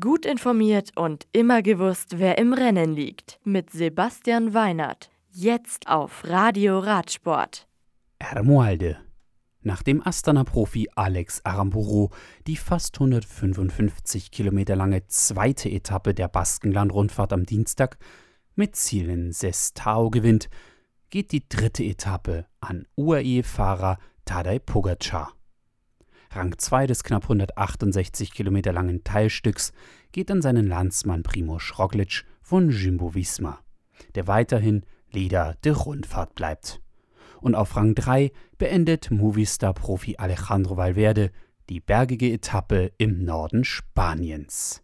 Gut informiert und immer gewusst, wer im Rennen liegt. Mit Sebastian Weinert. Jetzt auf Radio Radsport. Ermualde. Nachdem Astana-Profi Alex Aramburu die fast 155 Kilometer lange zweite Etappe der Baskenland-Rundfahrt am Dienstag mit Ziel in Sestao gewinnt, geht die dritte Etappe an UAE-Fahrer Tadej Pogacar. Rang 2 des knapp 168 Kilometer langen Teilstücks geht an seinen Landsmann Primo Roglic von Jumbo Visma, der weiterhin Leader der Rundfahrt bleibt. Und auf Rang 3 beendet Movistar-Profi Alejandro Valverde die bergige Etappe im Norden Spaniens.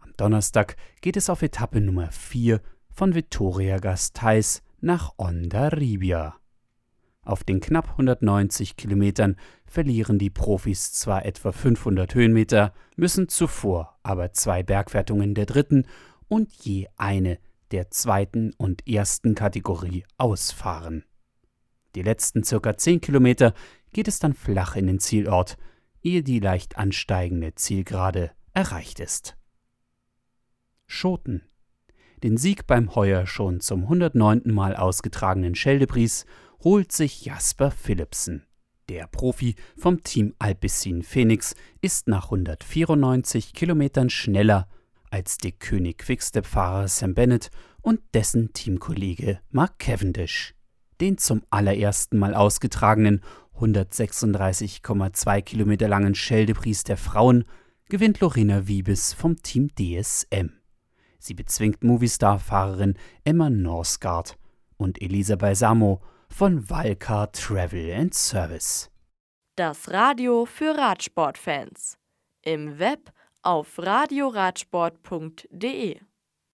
Am Donnerstag geht es auf Etappe Nummer 4 von Vitoria Gasteiz nach Ondarribia. Auf den knapp 190 Kilometern verlieren die Profis zwar etwa 500 Höhenmeter, müssen zuvor aber zwei Bergwertungen der dritten und je eine der zweiten und ersten Kategorie ausfahren. Die letzten circa 10 Kilometer geht es dann flach in den Zielort, ehe die leicht ansteigende Zielgerade erreicht ist. Schoten. Den Sieg beim heuer schon zum 109. Mal ausgetragenen Scheldepries holt sich Jasper Philipsen. Der Profi vom Team Alpecin Phoenix ist nach 194 Kilometern schneller als der König Quickstep-Fahrer Sam Bennett und dessen Teamkollege Mark Cavendish. Den zum allerersten Mal ausgetragenen 136,2 Kilometer langen Scheldepries der Frauen gewinnt Lorena Wiebes vom Team DSM. Sie bezwingt Movistar-Fahrerin Emma Norsgaard und Elisa Balsamo von Valcar Travel and Service. Das Radio für Radsportfans. Im Web auf radioradsport.de